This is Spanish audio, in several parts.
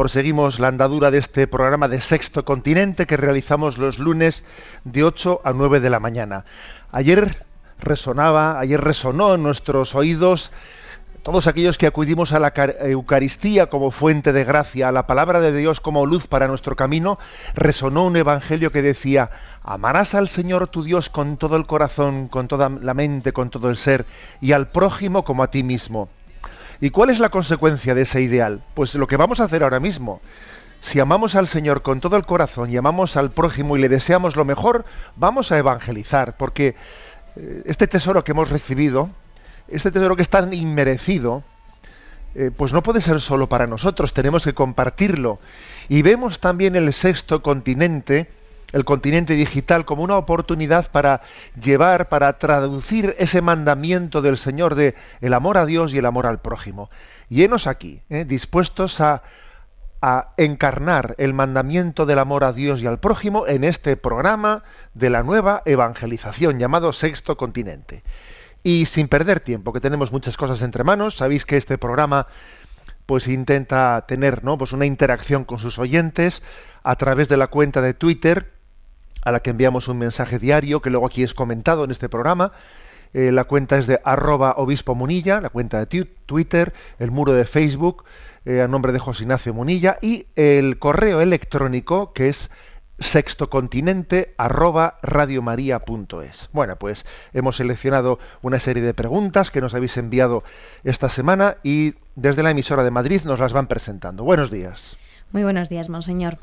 proseguimos la andadura de este programa de Sexto Continente que realizamos los lunes de 8 a 9 de la mañana. Ayer resonaba, ayer resonó en nuestros oídos todos aquellos que acudimos a la car- Eucaristía como fuente de gracia, a la palabra de Dios como luz para nuestro camino, resonó un evangelio que decía, amarás al Señor tu Dios con todo el corazón, con toda la mente, con todo el ser, y al prójimo como a ti mismo. ¿Y cuál es la consecuencia de ese ideal? Pues lo que vamos a hacer ahora mismo. Si amamos al Señor con todo el corazón y amamos al prójimo y le deseamos lo mejor, vamos a evangelizar, porque eh, este tesoro que hemos recibido, este tesoro que es tan inmerecido, eh, pues no puede ser solo para nosotros, tenemos que compartirlo. Y vemos también el sexto continente, el continente digital, como una oportunidad para llevar, para traducir ese mandamiento del Señor de el amor a Dios y el amor al prójimo. Y aquí, eh, dispuestos a, a encarnar el mandamiento del amor a Dios y al prójimo en este programa de la nueva evangelización llamado Sexto Continente. Y sin perder tiempo, que tenemos muchas cosas entre manos, sabéis que este programa pues intenta tener ¿no? pues una interacción con sus oyentes a través de la cuenta de Twitter, a la que enviamos un mensaje diario, que luego aquí es comentado en este programa. Eh, la cuenta es de arroba obispo munilla, la cuenta de Twitter, el muro de Facebook, eh, a nombre de José Ignacio Munilla, y el correo electrónico que es sextocontinente arroba radiomaria.es. Bueno, pues hemos seleccionado una serie de preguntas que nos habéis enviado esta semana y desde la emisora de Madrid nos las van presentando. Buenos días. Muy buenos días, Monseñor.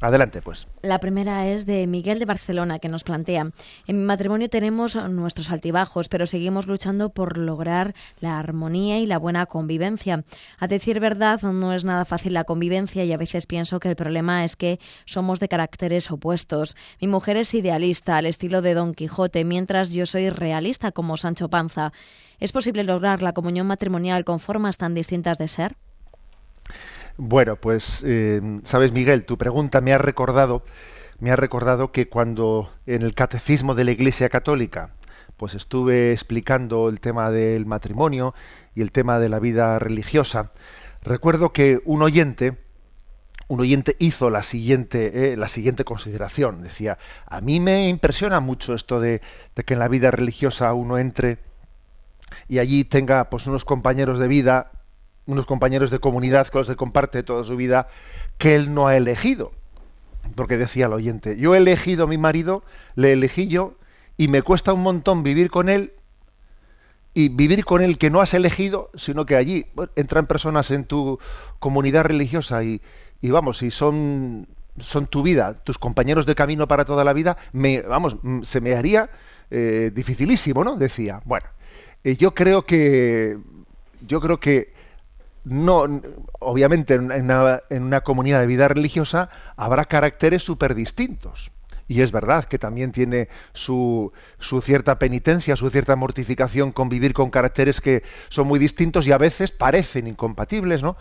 Adelante, pues. La primera es de Miguel de Barcelona, que nos plantea, en mi matrimonio tenemos nuestros altibajos, pero seguimos luchando por lograr la armonía y la buena convivencia. A decir verdad, no es nada fácil la convivencia y a veces pienso que el problema es que somos de caracteres opuestos. Mi mujer es idealista, al estilo de Don Quijote, mientras yo soy realista como Sancho Panza. ¿Es posible lograr la comunión matrimonial con formas tan distintas de ser? Bueno, pues, eh, sabes, Miguel, tu pregunta me ha recordado, me ha recordado que cuando en el catecismo de la Iglesia Católica, pues estuve explicando el tema del matrimonio y el tema de la vida religiosa, recuerdo que un oyente, un oyente hizo la siguiente, eh, la siguiente consideración. Decía, a mí me impresiona mucho esto de, de que en la vida religiosa uno entre y allí tenga pues unos compañeros de vida unos compañeros de comunidad con los que comparte toda su vida que él no ha elegido. Porque decía el oyente, yo he elegido a mi marido, le elegí yo, y me cuesta un montón vivir con él, y vivir con él que no has elegido, sino que allí entran personas en tu comunidad religiosa y, y vamos, y son, son tu vida, tus compañeros de camino para toda la vida, me, vamos, mm, se me haría eh, dificilísimo, ¿no? Decía. Bueno, eh, yo creo que yo creo que no, obviamente en una, comunidad de vida religiosa habrá caracteres súper distintos. Y es verdad que también tiene su, su, cierta penitencia, su cierta mortificación convivir con caracteres que son muy distintos y a veces parecen incompatibles, ¿no?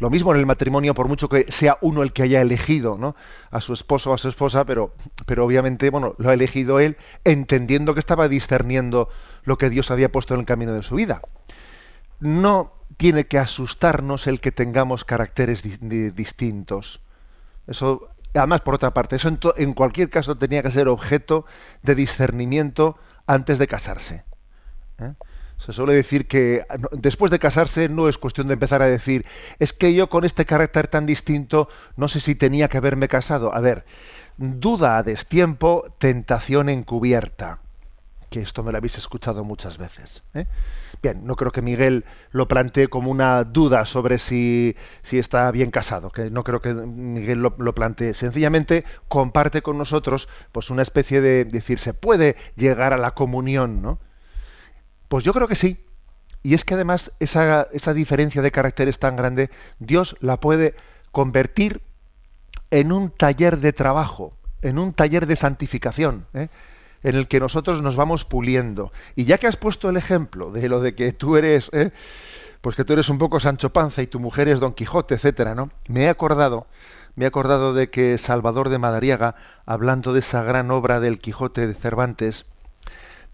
Lo mismo en el matrimonio, por mucho que sea uno el que haya elegido ¿no? a su esposo o a su esposa, pero, pero obviamente bueno, lo ha elegido él entendiendo que estaba discerniendo lo que Dios había puesto en el camino de su vida. No tiene que asustarnos el que tengamos caracteres di di distintos. Eso, además, por otra parte, eso en, en, cualquier caso tenía que ser objeto de discernimiento antes de casarse. ¿eh? Se suele decir que después de casarse no es cuestión de empezar a decir, es que yo con este carácter tan distinto no sé si tenía que haberme casado. A ver, duda a destiempo, tentación encubierta. Que esto me lo habéis escuchado muchas veces. ¿eh? Bien, no creo que Miguel lo plantee como una duda sobre si, si está bien casado, que no creo que Miguel lo, plantee. Sencillamente comparte con nosotros pues una especie de decir, se puede llegar a la comunión, ¿no? Pues yo creo que sí. Y es que además esa, esa diferencia de carácter es tan grande, Dios la puede convertir en un taller de trabajo, en un taller de santificación, ¿eh? En el que nosotros nos vamos puliendo. Y ya que has puesto el ejemplo de lo de que tú eres, ¿eh? pues que tú eres un poco Sancho Panza y tu mujer es Don Quijote, etcétera, ¿no? Me he acordado, me he acordado de que Salvador de Madariaga, hablando de esa gran obra del Quijote de Cervantes,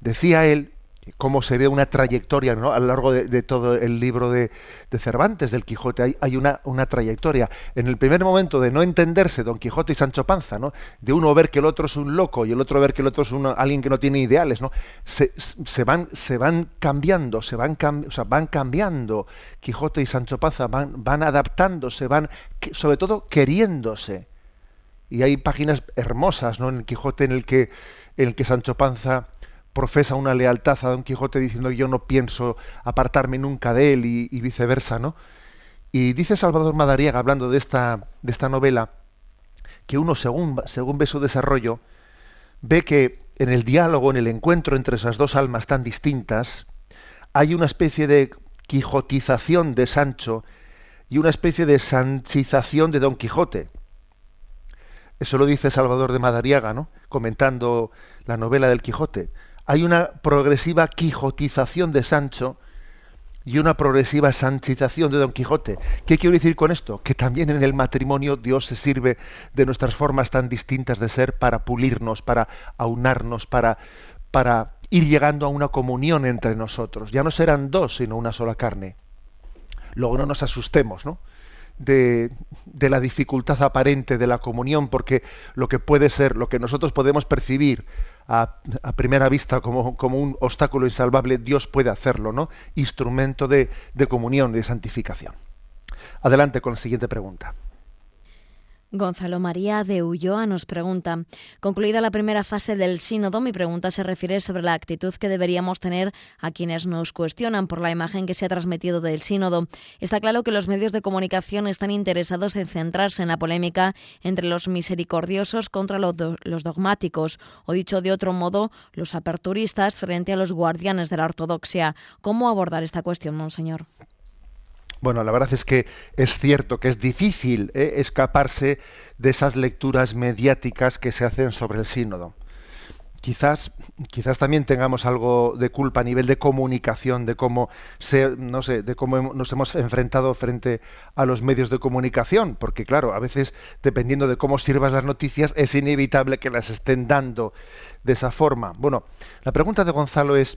decía él cómo se ve una trayectoria ¿no? a lo largo de, todo el libro de, Cervantes, del Quijote. Hay, una, trayectoria. En el primer momento de no entenderse Don Quijote y Sancho Panza, ¿no? de uno ver que el otro es un loco y el otro ver que el otro es uno, alguien que no tiene ideales, ¿no? se, van, se van cambiando, se van, o sea, van cambiando. Quijote y Sancho Panza van, van adaptándose, van sobre todo queriéndose. Y hay páginas hermosas ¿no? en el Quijote en el que, en el que Sancho Panza profesa una lealtad a Don Quijote diciendo yo no pienso apartarme nunca de él y, viceversa, ¿no? Y dice Salvador Madariaga, hablando de esta, de esta novela, que uno, según, según ve su desarrollo, ve que en el diálogo, en el encuentro entre esas dos almas tan distintas, hay una especie de quijotización de Sancho y una especie de sanchización de Don Quijote. Eso lo dice Salvador de Madariaga, ¿no? comentando la novela del Quijote hay una progresiva quijotización de Sancho y una progresiva sanchización de Don Quijote. ¿Qué quiero decir con esto? Que también en el matrimonio Dios se sirve de nuestras formas tan distintas de ser para pulirnos, para aunarnos, para, para ir llegando a una comunión entre nosotros. Ya no serán dos, sino una sola carne. Luego no nos asustemos, ¿no? De, la dificultad aparente de la comunión, porque lo que puede ser, lo que nosotros podemos percibir a, a primera vista como, como, un obstáculo insalvable, Dios puede hacerlo, ¿no? Instrumento de, de comunión, de santificación. Adelante con la siguiente pregunta. Gonzalo María de Ulloa nos pregunta, concluida la primera fase del sínodo, mi pregunta se refiere sobre la actitud que deberíamos tener a quienes nos cuestionan por la imagen que se ha transmitido del sínodo. Está claro que los medios de comunicación están interesados en centrarse en la polémica entre los misericordiosos contra los, los dogmáticos, o dicho de otro modo, los aperturistas frente a los guardianes de la ortodoxia. ¿Cómo abordar esta cuestión, monseñor? Bueno, la verdad es que es cierto que es difícil ¿eh? escaparse de esas lecturas mediáticas que se hacen sobre el sínodo. Quizás, quizás también tengamos algo de culpa a nivel de comunicación, de cómo se, no sé, de cómo nos hemos enfrentado frente a los medios de comunicación, porque claro, a veces dependiendo de cómo sirvas las noticias es inevitable que las estén dando de esa forma. Bueno, la pregunta de Gonzalo es,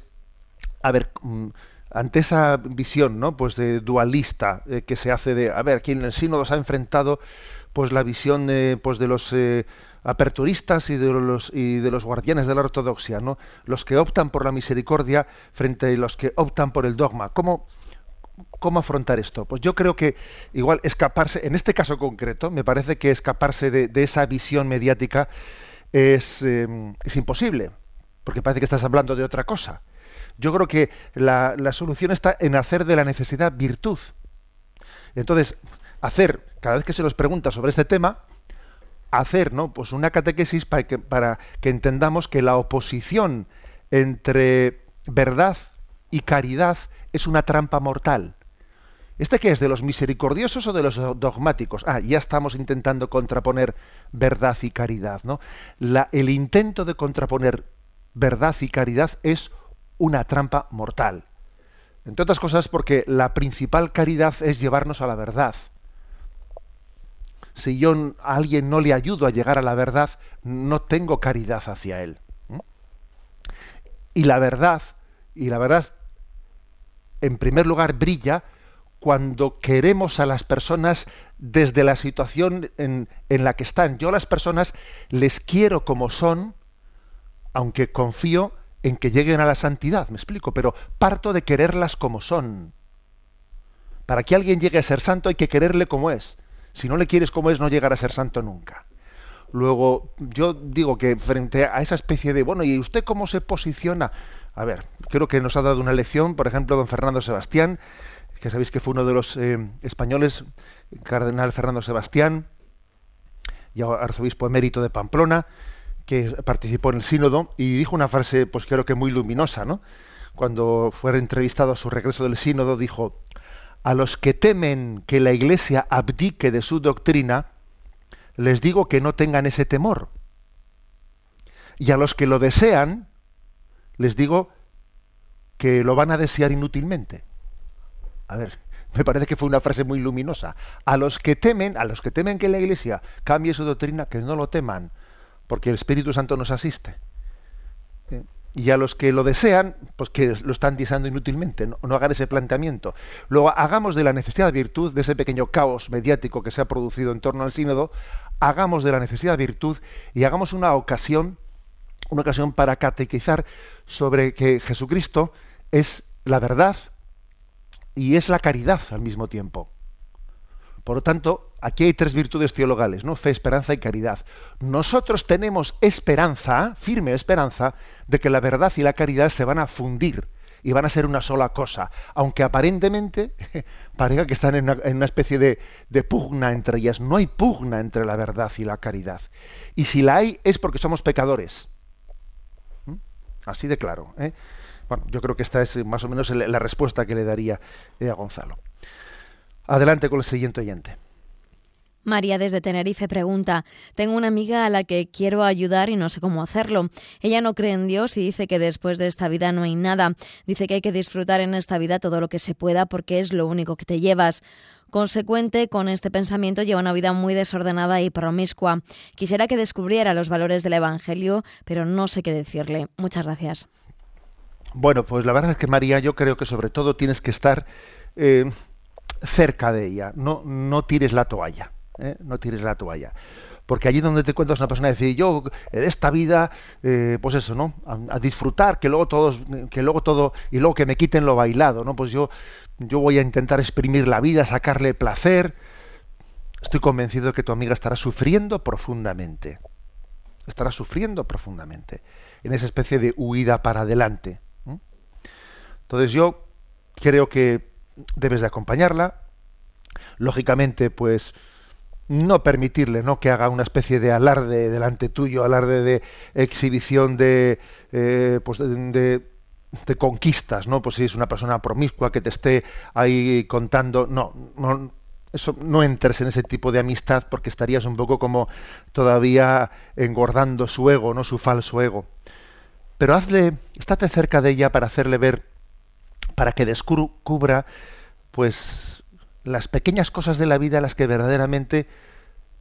a ver, ante esa visión ¿no? pues de dualista eh, que se hace de a ver quien en el sínodo se ha enfrentado pues la visión eh, pues de los eh, aperturistas y de los y de los guardianes de la ortodoxia no los que optan por la misericordia frente a los que optan por el dogma. Cómo cómo afrontar esto pues yo creo que igual escaparse en este caso concreto me parece que escaparse de, de esa visión mediática es, es imposible porque parece que estás hablando de otra cosa yo creo que la, solución está en hacer de la necesidad virtud. Entonces, hacer, cada vez que se nos pregunta sobre este tema, hacer ¿no? pues una catequesis para que, para que entendamos que la oposición entre verdad y caridad es una trampa mortal. ¿Este qué es? ¿De los misericordiosos o de los dogmáticos? Ah, ya estamos intentando contraponer verdad y caridad, ¿no? La, el intento de contraponer verdad y caridad es una trampa mortal. Entre otras cosas porque la principal caridad es llevarnos a la verdad. Si yo a alguien no le ayudo a llegar a la verdad, no tengo caridad hacia él. Y la verdad, y la verdad, en primer lugar, brilla cuando queremos a las personas desde la situación en, la que están. Yo a las personas les quiero como son, aunque confío en que lleguen a la santidad, me explico, pero parto de quererlas como son. Para que alguien llegue a ser santo hay que quererle como es. Si no le quieres como es, no llegará a ser santo nunca. Luego, yo digo que frente a esa especie de, bueno, ¿y usted cómo se posiciona? A ver, creo que nos ha dado una lección, por ejemplo, don Fernando Sebastián, que sabéis que fue uno de los eh, españoles, cardenal Fernando Sebastián, y arzobispo emérito de Pamplona, que participó en el sínodo y dijo una frase, pues creo que muy luminosa, ¿no? Cuando fue entrevistado a su regreso del sínodo, dijo, a los que temen que la Iglesia abdique de su doctrina, les digo que no tengan ese temor. Y a los que lo desean, les digo que lo van a desear inútilmente. A ver, me parece que fue una frase muy luminosa. A los que temen, a los que temen que la Iglesia cambie su doctrina, que no lo teman, porque el Espíritu Santo nos asiste. Y a los que lo desean, pues que lo están deseando inútilmente, no, no, hagan ese planteamiento. Luego, hagamos de la necesidad de virtud, de ese pequeño caos mediático que se ha producido en torno al sínodo, hagamos de la necesidad de virtud y hagamos una ocasión, una ocasión para catequizar sobre que Jesucristo es la verdad y es la caridad al mismo tiempo. Por lo tanto, aquí hay tres virtudes teologales, ¿no? Fe, esperanza y caridad. Nosotros tenemos esperanza, firme esperanza, de que la verdad y la caridad se van a fundir y van a ser una sola cosa, aunque aparentemente parezca que están en una, especie de, pugna entre ellas. No hay pugna entre la verdad y la caridad. Y si la hay es porque somos pecadores. ¿Mm? Así de claro. ¿eh? Bueno, yo creo que esta es más o menos la respuesta que le daría eh, a Gonzalo. Adelante con el siguiente oyente. María desde Tenerife pregunta, tengo una amiga a la que quiero ayudar y no sé cómo hacerlo. Ella no cree en Dios y dice que después de esta vida no hay nada. Dice que hay que disfrutar en esta vida todo lo que se pueda porque es lo único que te llevas. Consecuente con este pensamiento lleva una vida muy desordenada y promiscua. Quisiera que descubriera los valores del Evangelio, pero no sé qué decirle. Muchas gracias. Bueno, pues la verdad es que María, yo creo que sobre todo tienes que estar eh, cerca de ella. No, no tires la toalla. ¿Eh? no tires la toalla. Porque allí donde te encuentras una persona decir, yo de esta vida, eh, pues eso, ¿no? A, disfrutar, que luego todos, que luego todo, y luego que me quiten lo bailado, ¿no? Pues yo, yo voy a intentar exprimir la vida, sacarle placer. Estoy convencido de que tu amiga estará sufriendo profundamente. Estará sufriendo profundamente. En esa especie de huida para adelante. Entonces yo creo que debes de acompañarla. Lógicamente, pues no permitirle no que haga una especie de alarde delante tuyo alarde de exhibición de eh, pues de, de, conquistas no pues si es una persona promiscua que te esté ahí contando. No no eso no entres en ese tipo de amistad porque estarías un poco como todavía engordando su ego no su falso ego. Pero hazle estate cerca de ella para hacerle ver para que descubra pues las pequeñas cosas de la vida las que verdaderamente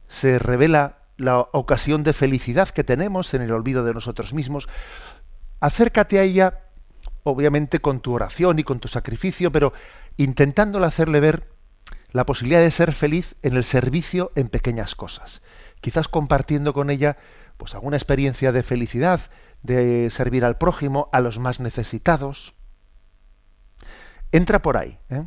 se revela la ocasión de felicidad que tenemos en el olvido de nosotros mismos. Acércate a ella, obviamente con tu oración y con tu sacrificio, pero intentándola hacerle ver la posibilidad de ser feliz en el servicio en pequeñas cosas. Quizás compartiendo con ella pues alguna experiencia de felicidad, de servir al prójimo, a los más necesitados. Entra por ahí. ¿eh?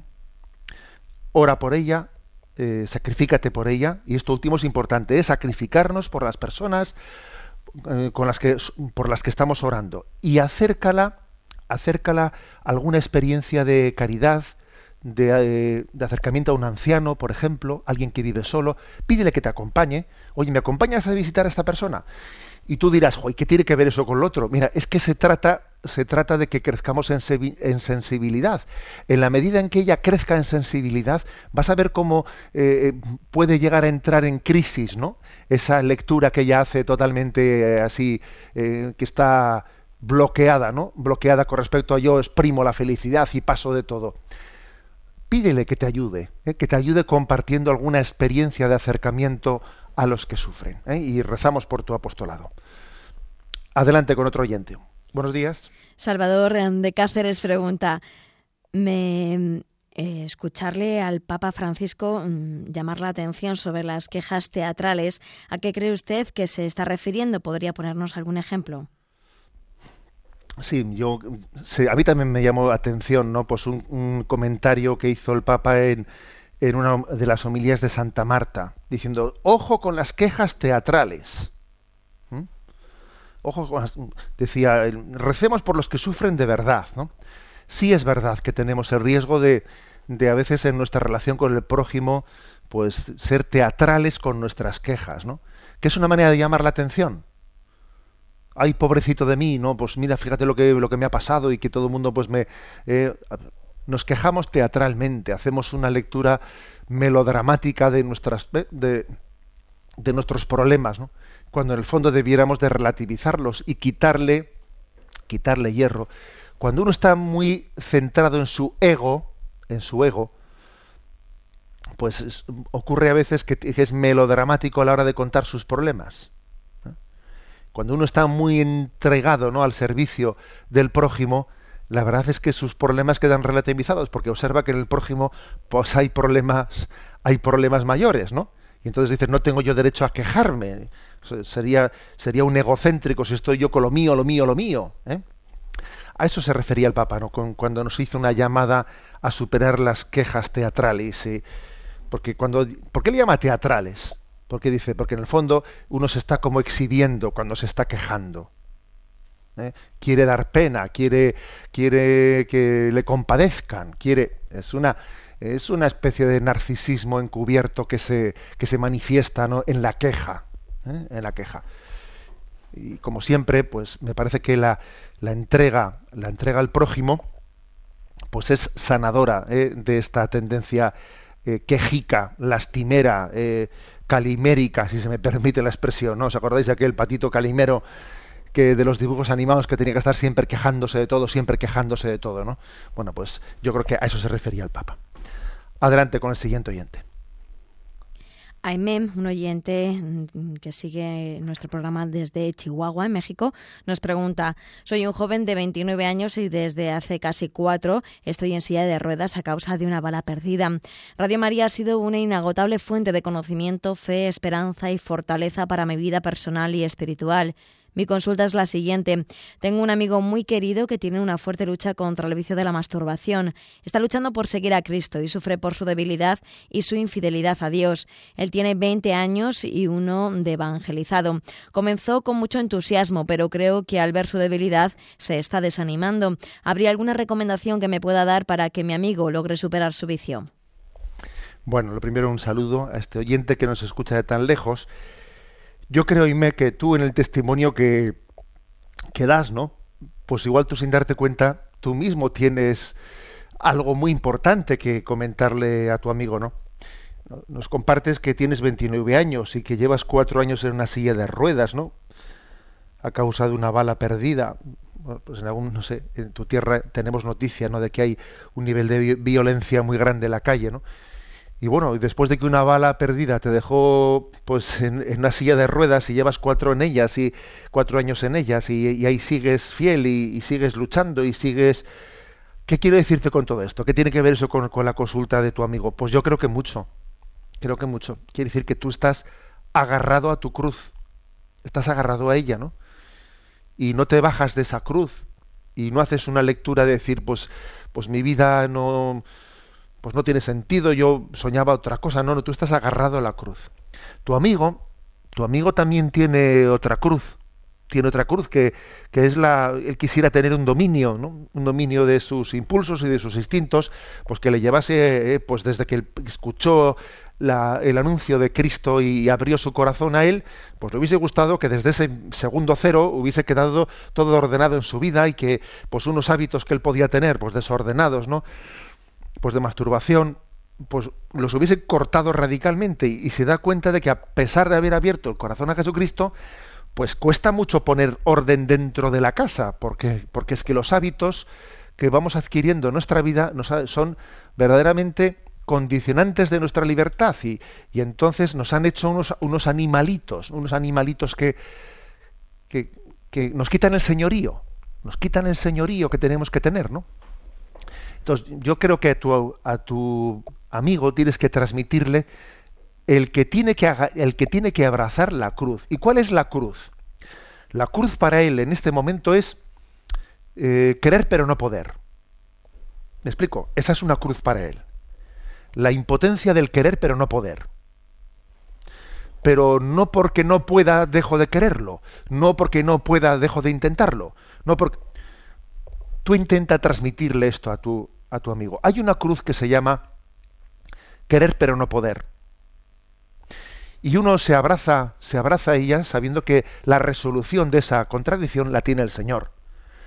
Ora por ella, eh, sacrifícate por ella, y esto último es importante, es sacrificarnos por las personas eh, con las que, por las que estamos orando, y acércala, acércala a alguna experiencia de caridad, de, eh, de, acercamiento a un anciano, por ejemplo, alguien que vive solo, pídele que te acompañe, oye, ¿me acompañas a visitar a esta persona? Y tú dirás, ¿qué tiene que ver eso con lo otro? Mira, es que se trata, se trata de que crezcamos en, sensibilidad. En la medida en que ella crezca en sensibilidad, vas a ver cómo eh, puede llegar a entrar en crisis, ¿no? Esa lectura que ella hace totalmente eh, así, eh, que está bloqueada, ¿no? Bloqueada con respecto a yo exprimo la felicidad y paso de todo. Pídele que te ayude, que te ayude compartiendo alguna experiencia de acercamiento a los que sufren. ¿eh? Y rezamos por tu apostolado. Adelante con otro oyente. Buenos días. Salvador de Cáceres pregunta, me eh, escucharle al Papa Francisco mm, llamar la atención sobre las quejas teatrales, ¿a qué cree usted que se está refiriendo? ¿Podría ponernos algún ejemplo? Sí, yo, a mí también me llamó la atención, ¿no? Pues un, comentario que hizo el Papa en, en, una de las homilías de Santa Marta, diciendo, ojo con las quejas teatrales. ¿Mm? Ojo con las, decía, recemos por los que sufren de verdad, ¿no? Sí es verdad que tenemos el riesgo de, de a veces en nuestra relación con el prójimo, pues ser teatrales con nuestras quejas, ¿no? Que es una manera de llamar la atención. Ay, pobrecito de mí, ¿no? Pues mira, fíjate lo que, lo que me ha pasado y que todo el mundo pues me... Eh, nos quejamos teatralmente, hacemos una lectura melodramática de nuestras de, de nuestros problemas, ¿no? Cuando en el fondo debiéramos de relativizarlos y quitarle quitarle hierro. Cuando uno está muy centrado en su ego, en su ego, pues ocurre a veces que, es melodramático a la hora de contar sus problemas. Cuando uno está muy entregado ¿no? al servicio del prójimo, la verdad es que sus problemas quedan relativizados, porque observa que en el prójimo pues hay problemas, hay problemas mayores, ¿no? Y entonces dice, no tengo yo derecho a quejarme. Sería, sería un egocéntrico si estoy yo con lo mío, lo mío, lo mío. ¿eh? A eso se refería el Papa, ¿no? cuando nos hizo una llamada a superar las quejas teatrales. Porque cuando, ¿Por qué le llama teatrales? Porque dice, porque en el fondo uno se está como exhibiendo cuando se está quejando. ¿Eh? Quiere dar pena, quiere, quiere que le compadezcan, quiere. Es una, es una especie de narcisismo encubierto que se, que se manifiesta ¿no? en la queja. ¿eh? En la queja. Y como siempre, pues me parece que la, la entrega, la entrega al prójimo, pues es sanadora ¿eh? de esta tendencia quejica, lastimera, calimérica, si se me permite la expresión, ¿no? ¿Os acordáis de aquel patito calimero que de los dibujos animados que tenía que estar siempre quejándose de todo, siempre quejándose de todo, ¿no? Bueno, pues yo creo que a eso se refería el Papa. Adelante con el siguiente oyente. Aimem, un oyente mm, que sigue nuestro programa desde Chihuahua, en México, nos pregunta, soy un joven de 29 años y desde hace casi cuatro estoy en silla de ruedas a causa de una bala perdida. Radio María ha sido una inagotable fuente de conocimiento, fe, esperanza y fortaleza para mi vida personal y espiritual. Mi consulta es la siguiente. Tengo un amigo muy querido que tiene una fuerte lucha contra el vicio de la masturbación. Está luchando por seguir a Cristo y sufre por su debilidad y su infidelidad a Dios. Él tiene 20 años y uno de evangelizado. Comenzó con mucho entusiasmo, pero creo que al ver su debilidad se está desanimando. ¿Habría alguna recomendación que me pueda dar para que mi amigo logre superar su vicio? Bueno, lo primero un saludo a este oyente que nos escucha de tan lejos yo creo, Ime, que tú en el testimonio que, das, ¿no? Pues igual tú sin darte cuenta, tú mismo tienes algo muy importante que comentarle a tu amigo, ¿no? Nos compartes que tienes 29 años y que llevas cuatro años en una silla de ruedas, ¿no? A causa de una bala perdida. pues en algún, no sé, en tu tierra tenemos noticia, ¿no? De que hay un nivel de violencia muy grande en la calle, ¿no? Y bueno, después de que una bala perdida te dejó pues en, una silla de ruedas y llevas cuatro en ellas y cuatro años en ellas y, ahí sigues fiel y, sigues luchando y sigues ¿qué quiero decirte con todo esto? ¿qué tiene que ver eso con, con la consulta de tu amigo? pues yo creo que mucho creo que mucho quiere decir que tú estás agarrado a tu cruz estás agarrado a ella ¿no? y no te bajas de esa cruz y no haces una lectura de decir pues pues mi vida no pues no tiene sentido, yo soñaba otra cosa, no, no, tú estás agarrado a la cruz. Tu amigo, tu amigo también tiene otra cruz, tiene otra cruz que, que es la, él quisiera tener un dominio, ¿no? un dominio de sus impulsos y de sus instintos, pues que le llevase, eh, pues desde que escuchó la, el anuncio de Cristo y abrió su corazón a él, pues le hubiese gustado que desde ese segundo cero hubiese quedado todo ordenado en su vida y que pues unos hábitos que él podía tener, pues desordenados, ¿no? Pues de masturbación, pues los hubiese cortado radicalmente y, se da cuenta de que a pesar de haber abierto el corazón a Jesucristo, pues cuesta mucho poner orden dentro de la casa, porque, porque es que los hábitos que vamos adquiriendo en nuestra vida son verdaderamente condicionantes de nuestra libertad y, y entonces nos han hecho unos, unos animalitos, unos animalitos que, que, que nos quitan el señorío, nos quitan el señorío que tenemos que tener, ¿no? Entonces, yo creo que a tu, amigo tienes que transmitirle el que, tiene que el que tiene que abrazar la cruz. ¿Y cuál es la cruz? La cruz para él en este momento es eh, querer pero no poder. ¿Me explico? Esa es una cruz para él. La impotencia del querer pero no poder. Pero no porque no pueda dejo de quererlo, no porque no pueda dejo de intentarlo, no porque tú intenta transmitirle esto a tu a tu amigo. Hay una cruz que se llama querer pero no poder. Y uno se abraza, se abraza a ella sabiendo que la resolución de esa contradicción la tiene el Señor.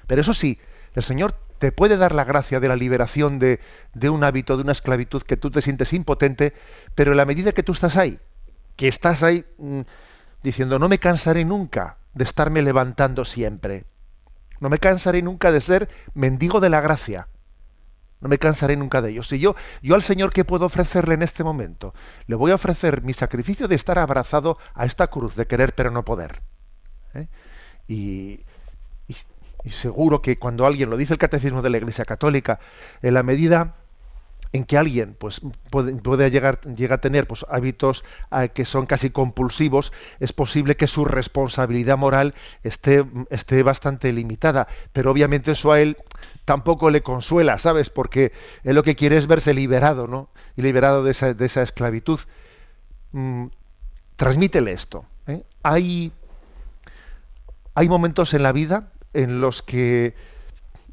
Pero eso sí, el Señor te puede dar la gracia de la liberación de, de un hábito, de una esclavitud que tú te sientes impotente, pero en la medida que tú estás ahí, que estás ahí mm, diciendo, no me cansaré nunca de estarme levantando siempre, no me cansaré nunca de ser mendigo de la gracia, no me cansaré nunca de ello. Si yo, yo al Señor, ¿qué puedo ofrecerle en este momento? Le voy a ofrecer mi sacrificio de estar abrazado a esta cruz de querer pero no poder. ¿eh? Y, y, seguro que cuando alguien, lo dice el Catecismo de la Iglesia Católica, en la medida en que alguien pues, puede, llegar, llega a tener pues, hábitos ah, que son casi compulsivos, es posible que su responsabilidad moral esté, esté bastante limitada. Pero obviamente eso a él tampoco le consuela, ¿sabes? Porque él lo que quiere es verse liberado, ¿no? Y liberado de esa, de esa esclavitud. Mm, transmítele esto. ¿eh? Hay, hay momentos en la vida en los que,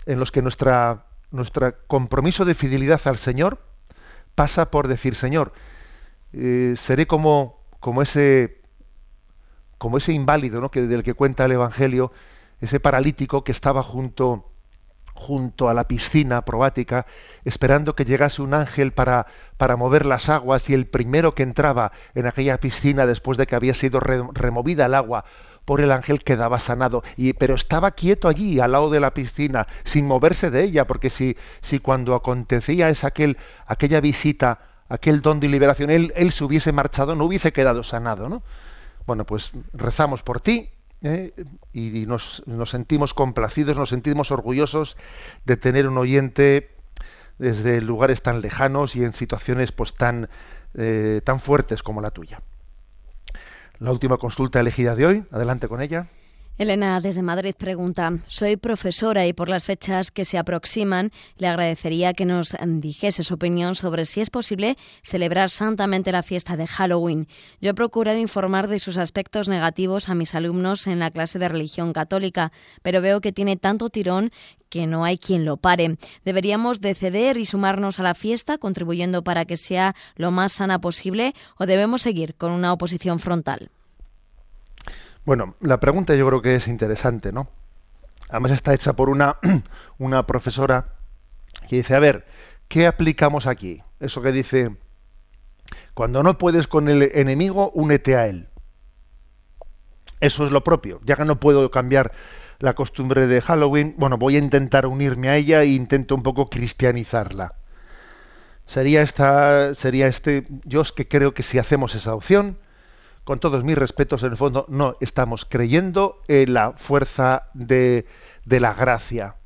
en los que nuestra nuestro compromiso de fidelidad al Señor pasa por decir, Señor, eh, seré como, como ese como ese inválido ¿no? que, del que cuenta el Evangelio, ese paralítico que estaba junto, junto a la piscina probática, esperando que llegase un ángel para, para mover las aguas, y el primero que entraba en aquella piscina después de que había sido removida el agua por el ángel quedaba sanado. Y, pero estaba quieto allí, al lado de la piscina, sin moverse de ella, porque si, si cuando acontecía esa aquel, aquella visita, aquel don de liberación, él, él se hubiese marchado, no hubiese quedado sanado. ¿no? Bueno, pues rezamos por ti, ¿eh? y, nos, nos, sentimos complacidos, nos sentimos orgullosos de tener un oyente desde lugares tan lejanos y en situaciones pues tan, eh, tan fuertes como la tuya. La última consulta elegida de hoy, adelante con ella. Elena desde Madrid pregunta, soy profesora y por las fechas que se aproximan le agradecería que nos dijese su opinión sobre si es posible celebrar santamente la fiesta de Halloween. Yo he procurado informar de sus aspectos negativos a mis alumnos en la clase de religión católica, pero veo que tiene tanto tirón que no hay quien lo pare. Deberíamos de ceder y sumarnos a la fiesta, contribuyendo para que sea lo más sana posible, o debemos seguir con una oposición frontal. Bueno, la pregunta yo creo que es interesante, ¿no? Además está hecha por una, una profesora que dice, a ver, ¿qué aplicamos aquí? Eso que dice, cuando no puedes con el enemigo, únete a él. Eso es lo propio. Ya que no puedo cambiar la costumbre de Halloween, bueno, voy a intentar unirme a ella e intento un poco cristianizarla. Sería esta, sería este, yo es que creo que si hacemos esa opción, con todos mis respetos, en el fondo no estamos creyendo en la fuerza de, la gracia.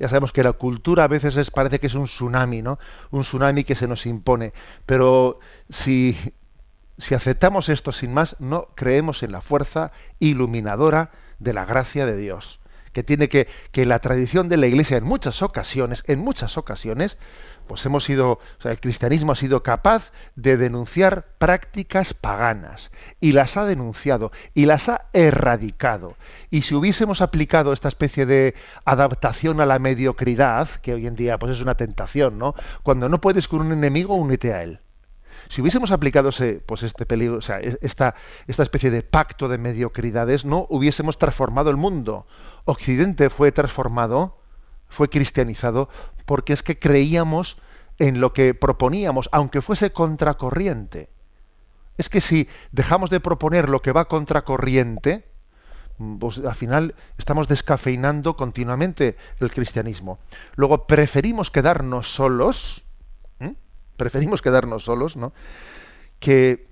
Ya sabemos que la cultura a veces es, parece que es un tsunami, ¿no? Un tsunami que se nos impone. Pero si, si aceptamos esto sin más, no creemos en la fuerza iluminadora de la gracia de Dios. Que tiene que, que la tradición de la Iglesia en muchas ocasiones, en muchas ocasiones, pues hemos sido, o sea, el cristianismo ha sido capaz de denunciar prácticas paganas y las ha denunciado y las ha erradicado. Y si hubiésemos aplicado esta especie de adaptación a la mediocridad, que hoy en día pues es una tentación, ¿no? Cuando no puedes con un enemigo, únete a él. Si hubiésemos aplicado ese, pues este peligro, o sea, esta, esta especie de pacto de mediocridades, no hubiésemos transformado el mundo. Occidente fue transformado, fue cristianizado porque es que creíamos en lo que proponíamos, aunque fuese contracorriente. Es que si dejamos de proponer lo que va contracorriente, pues al final estamos descafeinando continuamente el cristianismo. Luego preferimos quedarnos solos, preferimos quedarnos solos, ¿no? Que,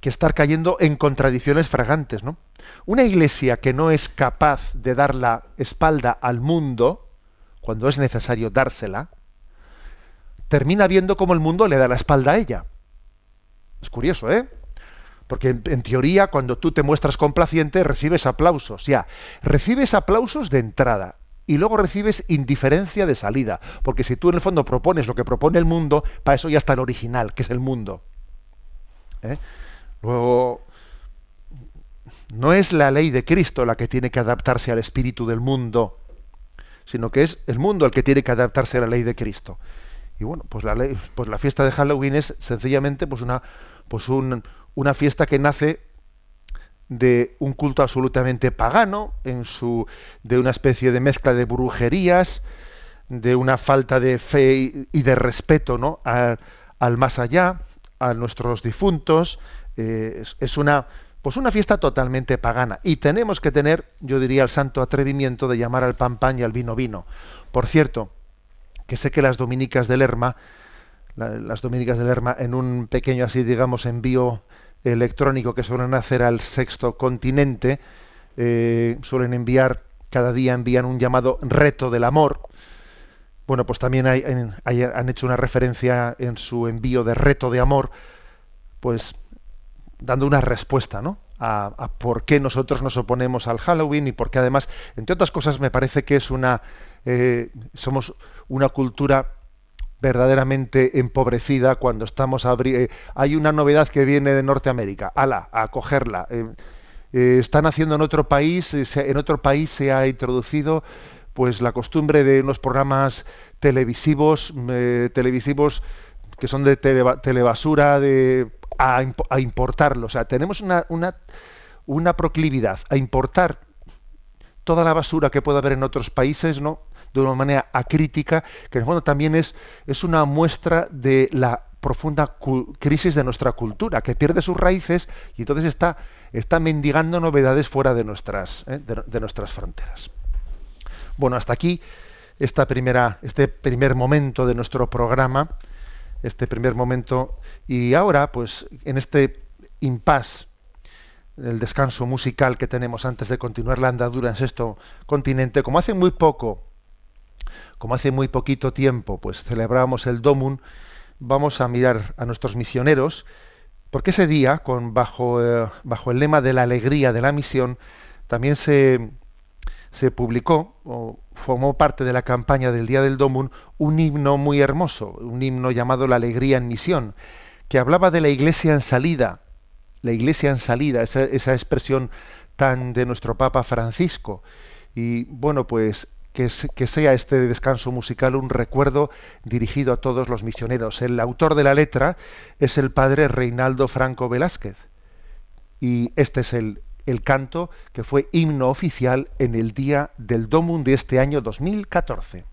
que estar cayendo en contradicciones fragantes, ¿no? Una iglesia que no es capaz de dar la espalda al mundo, cuando es necesario dársela, termina viendo cómo el mundo le da la espalda a ella. Es curioso, ¿eh? Porque en, teoría, cuando tú te muestras complaciente, recibes aplausos. Ya, recibes aplausos de entrada. y luego recibes indiferencia de salida, porque si tú en el fondo propones lo que propone el mundo, para eso ya está el original, que es el mundo. ¿eh? Luego, no es la ley de Cristo la que tiene que adaptarse al espíritu del mundo, sino que es el mundo el que tiene que adaptarse a la ley de Cristo. Y bueno, pues la ley, pues la fiesta de Halloween es sencillamente pues una, pues una fiesta que nace de un culto absolutamente pagano, en su, de una especie de mezcla de brujerías, de una falta de fe y de respeto ¿no? al, más allá, a nuestros difuntos. Eh, es, una, pues una fiesta totalmente pagana. Y tenemos que tener, yo diría, el santo atrevimiento de llamar al pan pan y al vino vino. Por cierto, que sé que las dominicas del Lerma, las dominicas del Lerma, en un pequeño así, digamos, envío electrónico que suelen hacer al sexto continente, eh, suelen enviar, cada día envían un llamado reto del amor. Bueno, pues también han hecho una referencia en su envío de reto de amor, pues dando una respuesta, ¿no? A, por qué nosotros nos oponemos al Halloween y por qué además, entre otras cosas, me parece que es una, eh, somos una cultura verdaderamente empobrecida cuando estamos eh, hay una novedad que viene de Norteamérica, ala, a cogerla. Eh, eh, están haciendo en otro país, en otro país se ha introducido pues la costumbre de unos programas televisivos, televisivos que son de telebasura, de a, a importarlo. O sea, tenemos una, una, una proclividad a importar toda la basura que pueda haber en otros países, ¿no? de una manera acrítica, que en el fondo también es, es una muestra de la profunda crisis de nuestra cultura, que pierde sus raíces y entonces está, está mendigando novedades fuera de nuestras, ¿eh? de, nuestras fronteras. Bueno, hasta aquí esta primera, este primer momento de nuestro programa, este primer momento, y ahora, pues, en este impasse, el descanso musical que tenemos antes de continuar la andadura en sexto continente, como hace muy poco como hace muy poquito tiempo pues celebramos el Domun, vamos a mirar a nuestros misioneros, porque ese día, con, bajo, eh, bajo el lema de la alegría de la misión, también se, se publicó o formó parte de la campaña del Día del Domun un himno muy hermoso, un himno llamado La Alegría en Misión, que hablaba de la iglesia en salida, la iglesia en salida, esa, expresión tan de nuestro Papa Francisco. Y bueno, pues que, sea este descanso musical un recuerdo dirigido a todos los misioneros. El autor de la letra es el padre Reinaldo Franco Velázquez. Y este es el, el canto que fue himno oficial en el día del Domum de este año 2014.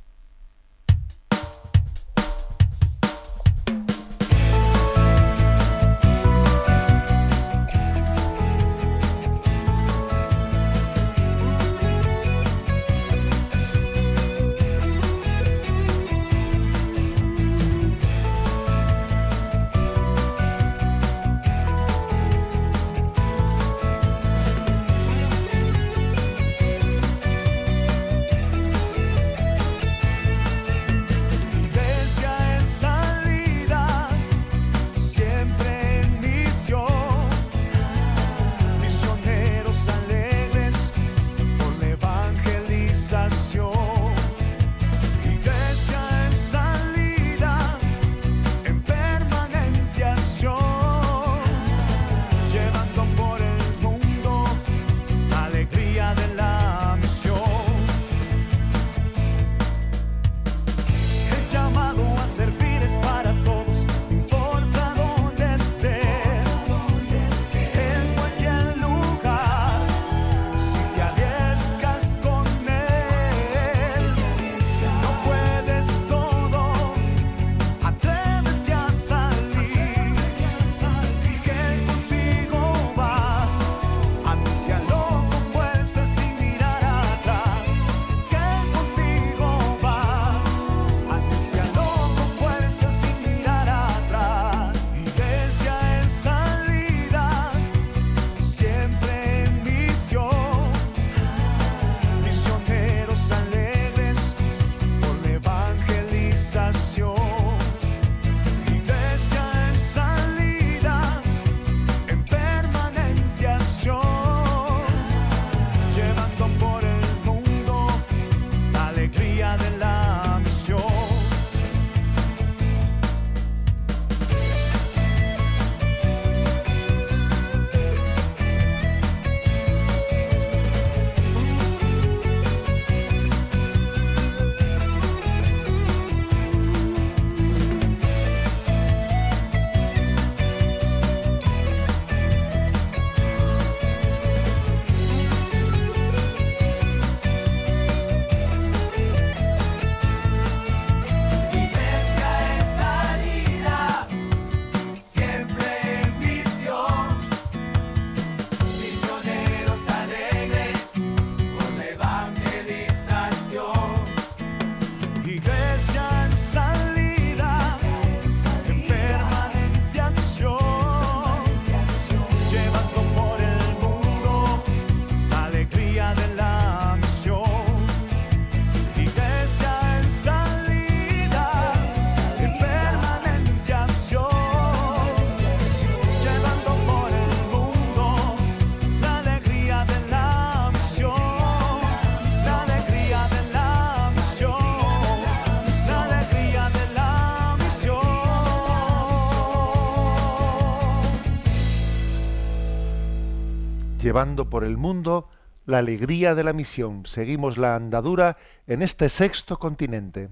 Por el mundo la alegría de la misión. Seguimos la andadura en este sexto continente.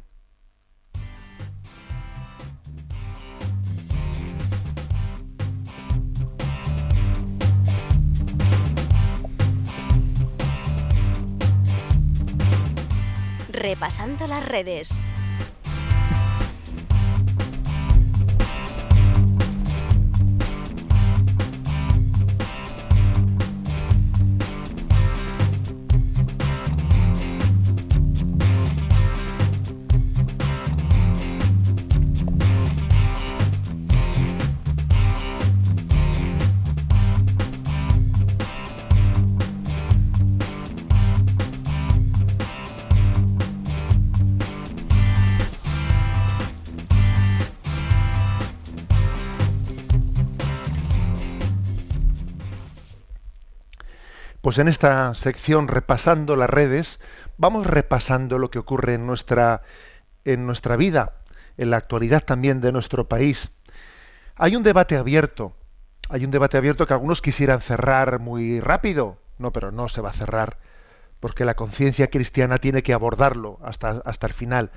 Repasando las redes. Pues en esta sección repasando las redes, vamos repasando lo que ocurre en nuestra en nuestra vida, en la actualidad también de nuestro país. Hay un debate abierto, hay un debate abierto que algunos quisieran cerrar muy rápido, no, pero no se va a cerrar, porque la conciencia cristiana tiene que abordarlo hasta, hasta el final.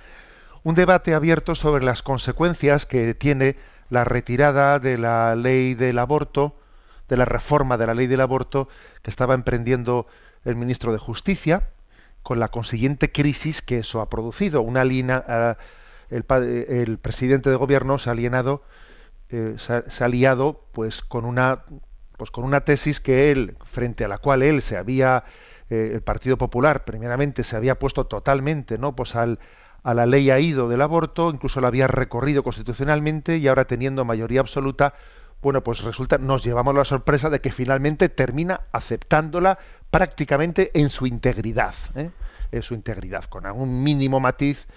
Un debate abierto sobre las consecuencias que tiene la retirada de la ley del aborto, de la reforma de la ley del aborto que estaba emprendiendo el ministro de Justicia, con la consiguiente crisis que eso ha producido. Una línea, el, el, presidente de gobierno se ha alienado, eh, se, ha, aliado pues con una pues con una tesis que él, frente a la cual él se había, eh, el Partido Popular, primeramente se había puesto totalmente, ¿no? Pues al, a la ley ha ido del aborto, incluso la había recorrido constitucionalmente y ahora teniendo mayoría absoluta, bueno, pues resulta, nos llevamos la sorpresa de que finalmente termina aceptándola prácticamente en su integridad, ¿eh? en su integridad, con algún mínimo matiz.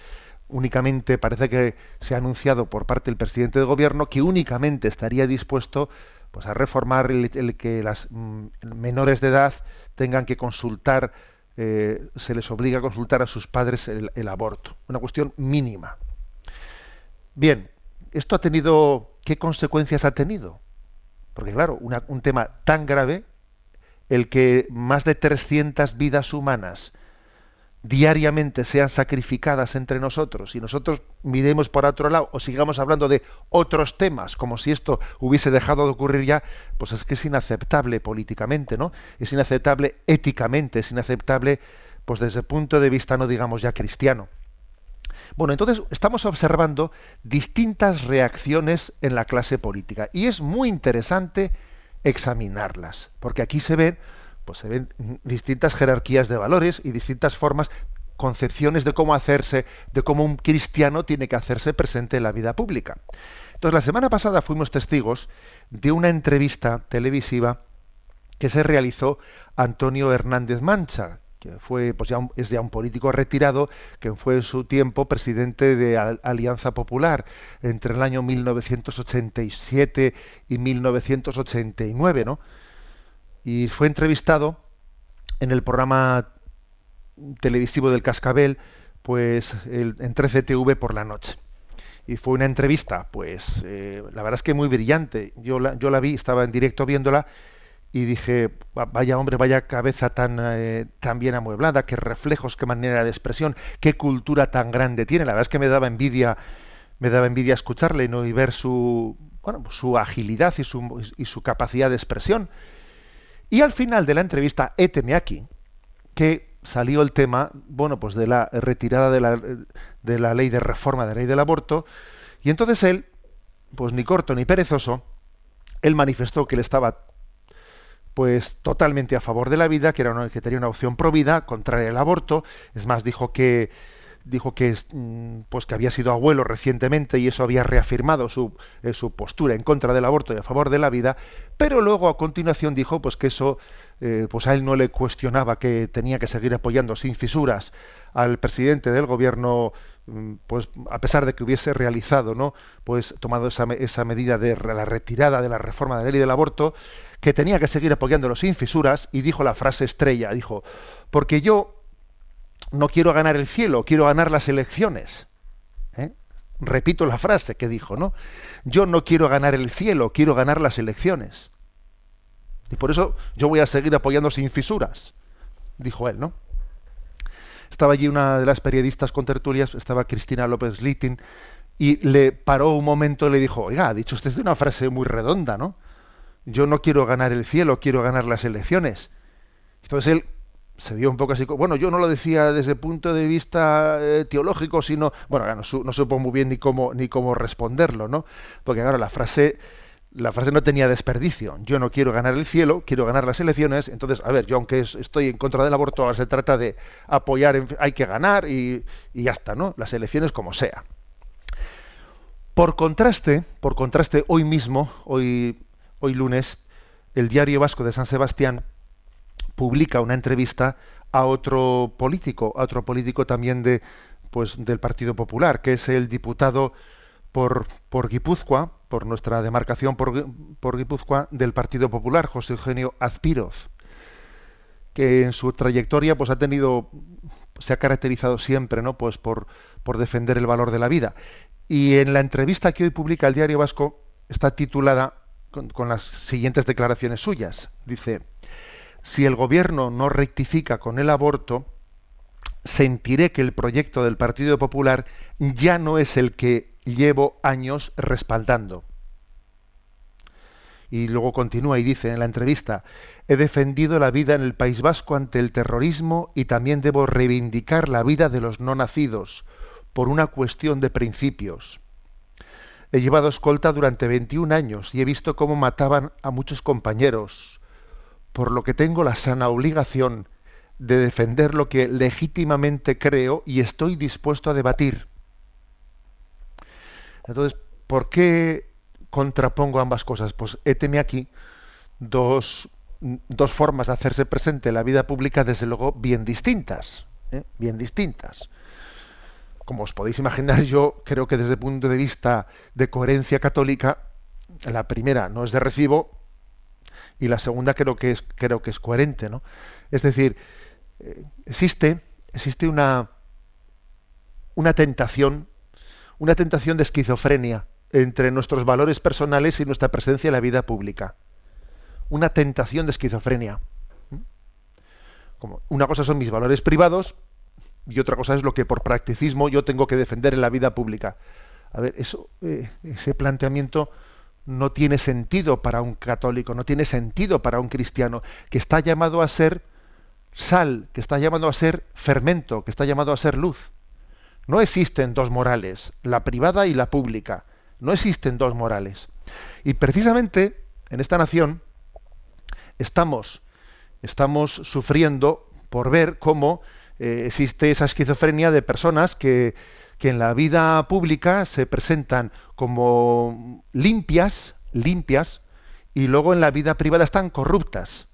Únicamente parece que se ha anunciado por parte del presidente de gobierno que únicamente estaría dispuesto pues, a reformar el, que las mm, menores de edad tengan que consultar, eh, se les obliga a consultar a sus padres el, el aborto. Una cuestión mínima. Bien, esto ha tenido ¿qué consecuencias ha tenido? Porque claro, un tema tan grave, el que más de 300 vidas humanas diariamente sean sacrificadas entre nosotros y nosotros miremos por otro lado o sigamos hablando de otros temas como si esto hubiese dejado de ocurrir ya, pues es que es inaceptable políticamente, ¿no? Es inaceptable éticamente, es inaceptable pues desde el punto de vista no digamos ya cristiano. Bueno, entonces estamos observando distintas reacciones en la clase política y es muy interesante examinarlas, porque aquí se ven, pues se ven distintas jerarquías de valores y distintas formas, concepciones de cómo hacerse, de cómo un cristiano tiene que hacerse presente en la vida pública. Entonces, la semana pasada fuimos testigos de una entrevista televisiva que se realizó Antonio Hernández Mancha, fue pues ya es ya un político retirado que fue en su tiempo presidente de Alianza Popular entre el año 1987 y 1989, ¿no? Y fue entrevistado en el programa televisivo del Cascabel, pues el, en 13TV por la noche. Y fue una entrevista, pues eh, la verdad es que muy brillante. Yo la, yo la vi, estaba en directo viéndola y dije, vaya hombre, vaya cabeza tan, eh, tan bien amueblada, qué reflejos, qué manera de expresión, qué cultura tan grande tiene. La verdad es que me daba envidia, me daba envidia escucharle ¿no? y ver su, bueno, su agilidad y su, y su capacidad de expresión. Y al final de la entrevista, éteme aquí, que salió el tema, bueno, pues de la retirada de la, de la ley de reforma de la ley del aborto, y entonces él, pues ni corto ni perezoso, él manifestó que él estaba pues totalmente a favor de la vida, que, era que tenía una opción pro vida, contraria al aborto. Es más, dijo que dijo que mm, pues que había sido abuelo recientemente y eso había reafirmado su, eh, su postura en contra del aborto y a favor de la vida, pero luego a continuación dijo pues que eso eh, pues a él no le cuestionaba que tenía que seguir apoyando sin fisuras al presidente del gobierno mm, pues a pesar de que hubiese realizado no pues tomado esa, esa medida de la retirada de la reforma de la ley del aborto que tenía que seguir apoyándolo sin fisuras y dijo la frase estrella, dijo, porque yo no quiero ganar el cielo, quiero ganar las elecciones. ¿eh? Repito la frase que dijo, ¿no? Yo no quiero ganar el cielo, quiero ganar las elecciones. Y por eso yo voy a seguir apoyando sin fisuras, dijo él, ¿no? Estaba allí una de las periodistas con tertulias, estaba Cristina López Littin, y le paró un momento y le dijo, oiga, ha dicho usted una frase muy redonda, ¿no? Yo no quiero ganar el cielo, quiero ganar las elecciones. Entonces él se dio un poco así, bueno, yo no lo decía desde el punto de vista eh, teológico, sino, bueno, no, no, supo muy bien ni cómo, ni cómo responderlo, ¿no? Porque claro, la frase, la frase no tenía desperdicio. Yo no quiero ganar el cielo, quiero ganar las elecciones. Entonces, a ver, yo aunque estoy en contra del aborto, ahora se trata de apoyar, hay que ganar y, y ya está, ¿no? Las elecciones como sea. Por contraste, por contraste, hoy mismo, hoy, hoy lunes, el Diario Vasco de San Sebastián publica una entrevista a otro político, a otro político también de, pues, del Partido Popular, que es el diputado por, por Guipúzcoa, por nuestra demarcación por, por Guipúzcoa, del Partido Popular, José Eugenio Azpiroz, que en su trayectoria pues, ha tenido, se ha caracterizado siempre ¿no? pues, por, por defender el valor de la vida. Y en la entrevista que hoy publica el Diario Vasco está titulada con, las siguientes declaraciones suyas. Dice, si el gobierno no rectifica con el aborto, sentiré que el proyecto del Partido Popular ya no es el que llevo años respaldando. Y luego continúa y dice en la entrevista, he defendido la vida en el País Vasco ante el terrorismo y también debo reivindicar la vida de los no nacidos por una cuestión de principios. He llevado escolta durante 21 años y he visto cómo mataban a muchos compañeros, por lo que tengo la sana obligación de defender lo que legítimamente creo y estoy dispuesto a debatir. Entonces, ¿por qué contrapongo ambas cosas? Pues héteme aquí dos, dos formas de hacerse presente en la vida pública, desde luego, bien distintas. ¿eh? Bien distintas. Como os podéis imaginar, yo creo que desde el punto de vista de coherencia católica, la primera no es de recibo y la segunda creo que es, creo que es coherente, ¿no? Es decir, eh, existe, existe una, una tentación, una tentación de esquizofrenia entre nuestros valores personales y nuestra presencia en la vida pública. Una tentación de esquizofrenia. ¿Mm? Como una cosa son mis valores privados y otra cosa es lo que por practicismo yo tengo que defender en la vida pública. A ver, eso, eh, ese planteamiento no tiene sentido para un católico, no tiene sentido para un cristiano, que está llamado a ser sal, que está llamado a ser fermento, que está llamado a ser luz. No existen dos morales, la privada y la pública. No existen dos morales. Y precisamente en esta nación estamos, estamos sufriendo por ver cómo eh, existe esa esquizofrenia de personas que que en la vida pública se presentan como limpias, limpias, y luego en la vida privada están corruptas.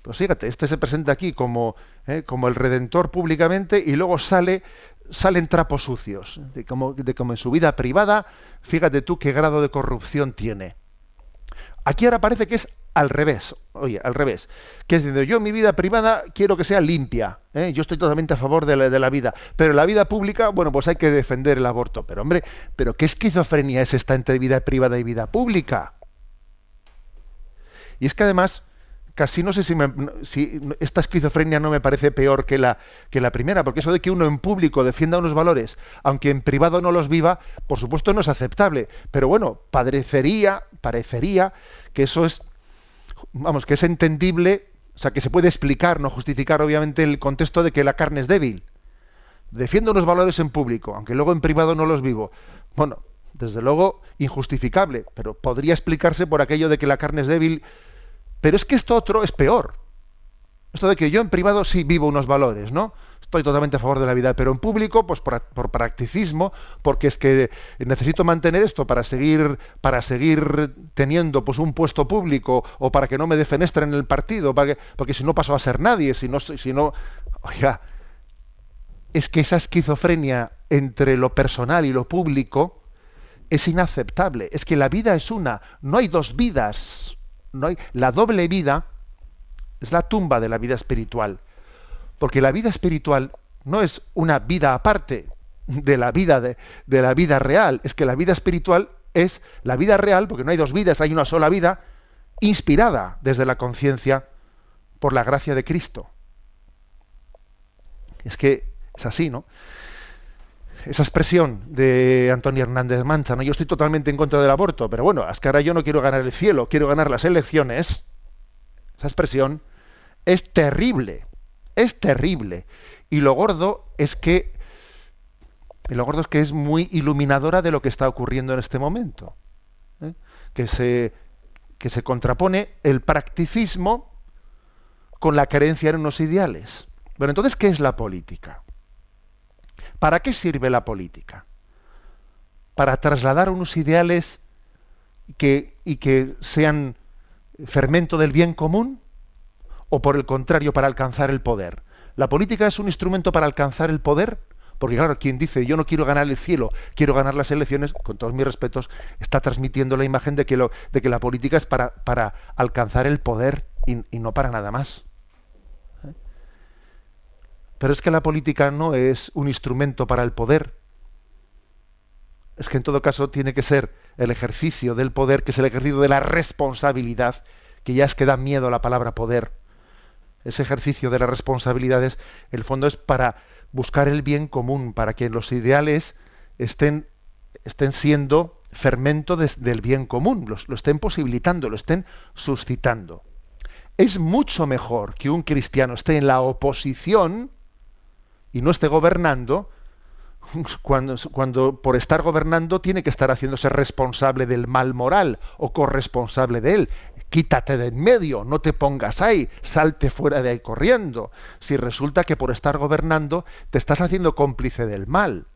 Pues fíjate, este se presenta aquí como, eh, como el redentor públicamente y luego sale, salen trapos sucios, de como, de como en su vida privada, fíjate tú qué grado de corrupción tiene. Aquí ahora parece que es al revés, oye, al revés. Que es decir, yo mi vida privada quiero que sea limpia, ¿eh? yo estoy totalmente a favor de la, de la, vida, pero la vida pública, bueno, pues hay que defender el aborto. Pero hombre, ¿pero qué esquizofrenia es esta entre vida privada y vida pública? Y es que además, casi no sé si, me, esta esquizofrenia no me parece peor que la, que la primera, porque eso de que uno en público defienda unos valores, aunque en privado no los viva, por supuesto no es aceptable. Pero bueno, parecería, parecería que eso es vamos, que es entendible, o sea, que se puede explicar, no justificar, obviamente, el contexto de que la carne es débil. Defiendo unos valores en público, aunque luego en privado no los vivo. Bueno, desde luego, injustificable, pero podría explicarse por aquello de que la carne es débil. Pero es que esto otro es peor. Esto de que yo en privado sí vivo unos valores, ¿no? Estoy totalmente a favor de la vida, pero en público, pues por, por, practicismo, porque es que necesito mantener esto para seguir, para seguir teniendo pues un puesto público o para que no me defenestren en el partido, porque si no paso a ser nadie, si no, si no, oiga, es que esa esquizofrenia entre lo personal y lo público es inaceptable. Es que la vida es una, no hay dos vidas, no hay la doble vida es la tumba de la vida espiritual. Porque la vida espiritual no es una vida aparte de la vida de, de, la vida real, es que la vida espiritual es la vida real, porque no hay dos vidas, hay una sola vida, inspirada desde la conciencia por la gracia de Cristo. Es que es así, ¿no? Esa expresión de Antonio Hernández Mancha, ¿no? Yo estoy totalmente en contra del aborto, pero bueno, es que ahora yo no quiero ganar el cielo, quiero ganar las elecciones. Esa expresión es terrible, es terrible. Y lo gordo es que lo gordo es que es muy iluminadora de lo que está ocurriendo en este momento. ¿eh? Que, se, que se contrapone el practicismo con la creencia en unos ideales. Bueno, entonces, ¿qué es la política? ¿Para qué sirve la política? Para trasladar unos ideales que, y que sean fermento del bien común o por el contrario para alcanzar el poder. ¿La política es un instrumento para alcanzar el poder? Porque claro, quien dice yo no quiero ganar el cielo, quiero ganar las elecciones, con todos mis respetos, está transmitiendo la imagen de que, lo, de que la política es para, alcanzar el poder y, no para nada más. ¿Eh? Pero es que la política no es un instrumento para el poder. Es que en todo caso tiene que ser el ejercicio del poder, que es el ejercicio de la responsabilidad, que ya es que da miedo la palabra poder. Ese ejercicio de las responsabilidades, el fondo es para buscar el bien común, para que los ideales estén, estén siendo fermento del bien común, lo estén posibilitando, lo estén suscitando. Es mucho mejor que un cristiano esté en la oposición y no esté gobernando, cuando, por estar gobernando tiene que estar haciéndose responsable del mal moral o corresponsable de él quítate de en medio, no te pongas ahí, salte fuera de ahí corriendo. Si resulta que por estar gobernando te estás haciendo cómplice del mal.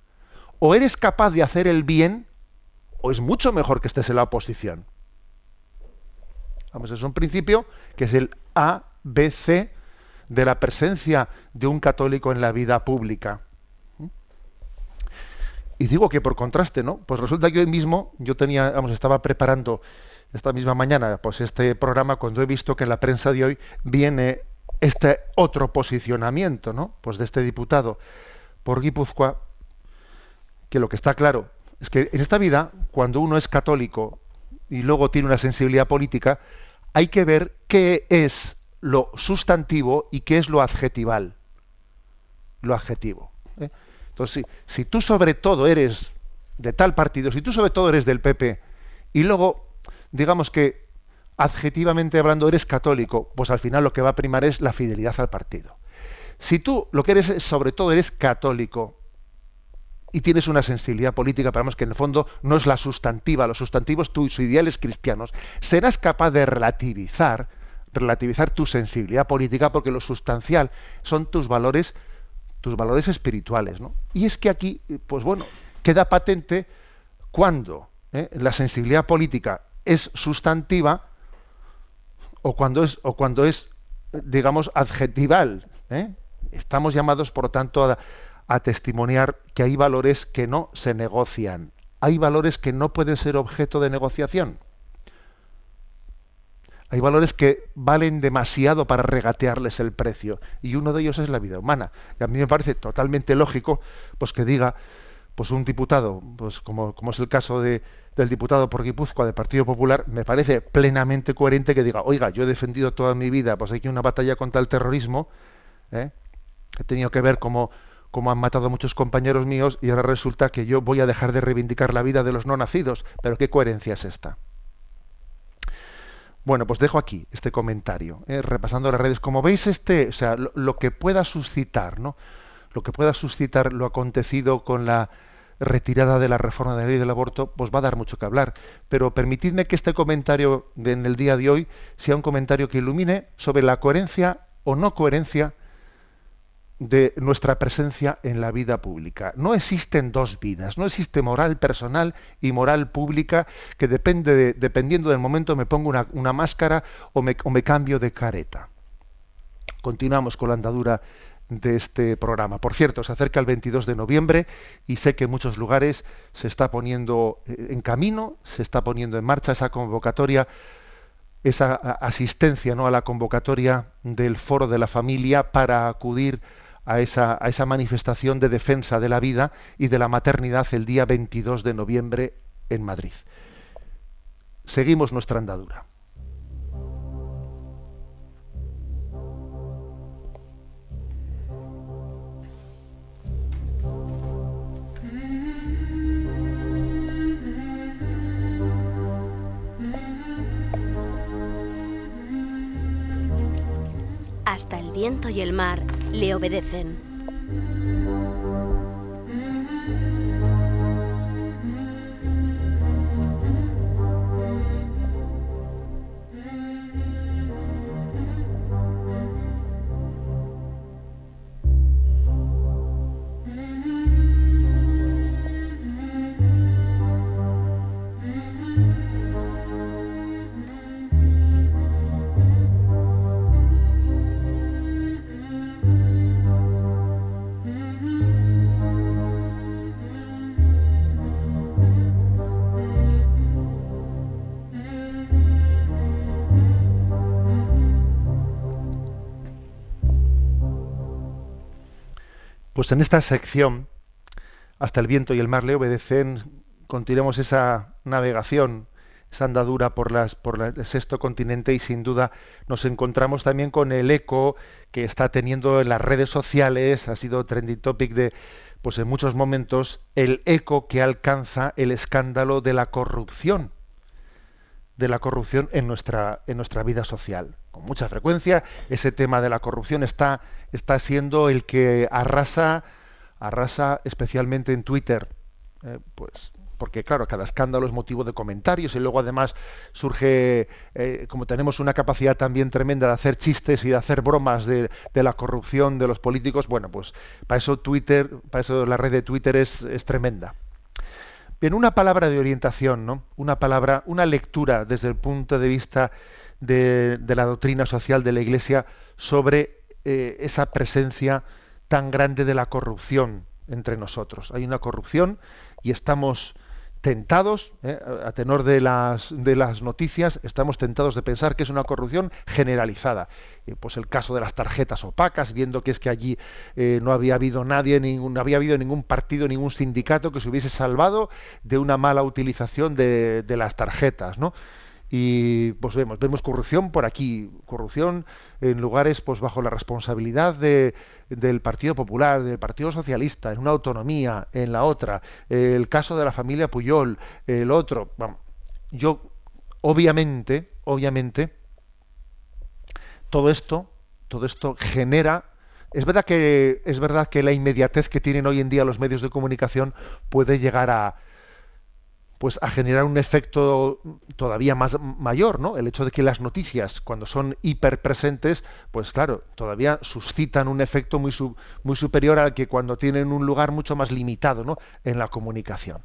O eres capaz de hacer el bien, o es mucho mejor que estés en la oposición. Vamos, es un principio que es el ABC de la presencia de un católico en la vida pública. Y digo que por contraste, ¿no? Pues resulta que hoy mismo yo tenía, vamos, estaba preparando esta misma mañana, pues este programa, cuando he visto que en la prensa de hoy viene este otro posicionamiento, ¿no? Pues de este diputado por Guipúzcoa, que lo que está claro es que en esta vida, cuando uno es católico y luego tiene una sensibilidad política, hay que ver qué es lo sustantivo y qué es lo adjetival. Lo adjetivo. Entonces, si, si tú sobre todo eres de tal partido, si tú sobre todo eres del PP, y luego digamos que adjetivamente hablando eres católico, pues al final lo que va a primar es la fidelidad al partido. Si tú lo que eres sobre todo eres católico y tienes una sensibilidad política, pero vamos que en el fondo no es la sustantiva, los sustantivos tus ideales cristianos, serás capaz de relativizar, relativizar tu sensibilidad política porque lo sustancial son tus valores, tus valores espirituales, ¿no? Y es que aquí, pues bueno, queda patente cuando ¿eh? la sensibilidad política es sustantiva o cuando es, o cuando es digamos, adjetival. ¿eh? Estamos llamados, por tanto, a testimoniar que hay valores que no se negocian. Hay valores que no pueden ser objeto de negociación. Hay valores que valen demasiado para regatearles el precio. Y uno de ellos es la vida humana. Y a mí me parece totalmente lógico pues, que diga pues un diputado, pues como, como es el caso de, del diputado por Guipúzcoa del Partido Popular, me parece plenamente coherente que diga, oiga, yo he defendido toda mi vida, pues hay que una batalla contra el terrorismo, ¿eh? he tenido que ver cómo, cómo han matado muchos compañeros míos y ahora resulta que yo voy a dejar de reivindicar la vida de los no nacidos. Pero ¿qué coherencia es esta? Bueno, pues dejo aquí este comentario, ¿eh? repasando las redes. Como veis, este, o sea, lo, que pueda suscitar, ¿no? Lo que pueda suscitar lo acontecido con la retirada de la reforma de la ley del aborto, pues va a dar mucho que hablar. Pero permitidme que este comentario en el día de hoy sea un comentario que ilumine sobre la coherencia o no coherencia de nuestra presencia en la vida pública. No existen dos vidas, no existe moral personal y moral pública que depende de, dependiendo del momento me pongo una, una máscara o me, o me cambio de careta. Continuamos con la andadura de este programa. Por cierto, se acerca el 22 de noviembre y sé que en muchos lugares se está poniendo eh, en camino, se está poniendo en marcha esa convocatoria, esa asistencia ¿no? a la convocatoria del Foro de la Familia para acudir a esa, a esa manifestación de defensa de la vida y de la maternidad el día 22 de noviembre en Madrid. Seguimos nuestra andadura. hasta el viento y el mar le obedecen. Pues en esta sección, hasta el viento y el mar le obedecen, continuamos esa navegación, esa andadura por, las, por el sexto continente y sin duda nos encontramos también con el eco que está teniendo en las redes sociales, ha sido trending topic de, pues en muchos momentos, el eco que alcanza el escándalo de la corrupción de la corrupción en nuestra, en nuestra vida social. Con mucha frecuencia ese tema de la corrupción está, está siendo el que arrasa, arrasa especialmente en Twitter. Eh, pues porque claro, cada escándalo es motivo de comentarios y luego además surge, eh, como tenemos una capacidad también tremenda de hacer chistes y de hacer bromas de, de, la corrupción de los políticos, bueno, pues para eso Twitter, para eso la red de Twitter es, es tremenda. Bien, una palabra de orientación, ¿no? Una palabra, una lectura desde el punto de vista de, la doctrina social de la Iglesia sobre eh, esa presencia tan grande de la corrupción entre nosotros. Hay una corrupción y estamos tentados, eh, a tenor de las, de las noticias, estamos tentados de pensar que es una corrupción generalizada. pues el caso de las tarjetas opacas, viendo que es que allí eh, no había habido nadie, ningún, no había habido ningún partido, ningún sindicato que se hubiese salvado de una mala utilización de, de las tarjetas, ¿no? Y pues vemos vemos corrupción por aquí corrupción en lugares pues bajo la responsabilidad de, del Partido Popular del Partido Socialista en una autonomía en la otra el caso de la familia Puyol el otro yo obviamente obviamente todo esto todo esto genera es verdad que es verdad que la inmediatez que tienen hoy en día los medios de comunicación puede llegar a pues a generar un efecto todavía más mayor, ¿no? El hecho de que las noticias, cuando son hiperpresentes, pues claro, todavía suscitan un efecto muy, muy superior al que cuando tienen un lugar mucho más limitado, ¿no? En la comunicación.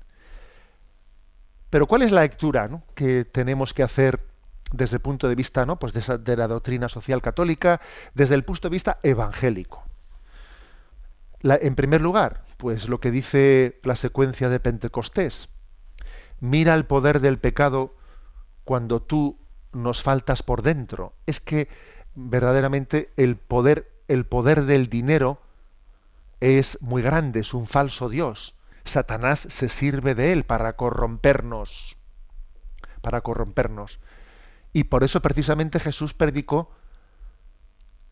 Pero ¿cuál es la lectura que tenemos que hacer desde el punto de vista, ¿no? Pues de, la doctrina social católica, desde el punto de vista evangélico? En primer lugar, pues lo que dice la secuencia de Pentecostés mira el poder del pecado cuando tú nos faltas por dentro. Es que verdaderamente el poder, el poder del dinero es muy grande, es un falso Dios. Satanás se sirve de él para corrompernos, para corrompernos. Y por eso precisamente Jesús predicó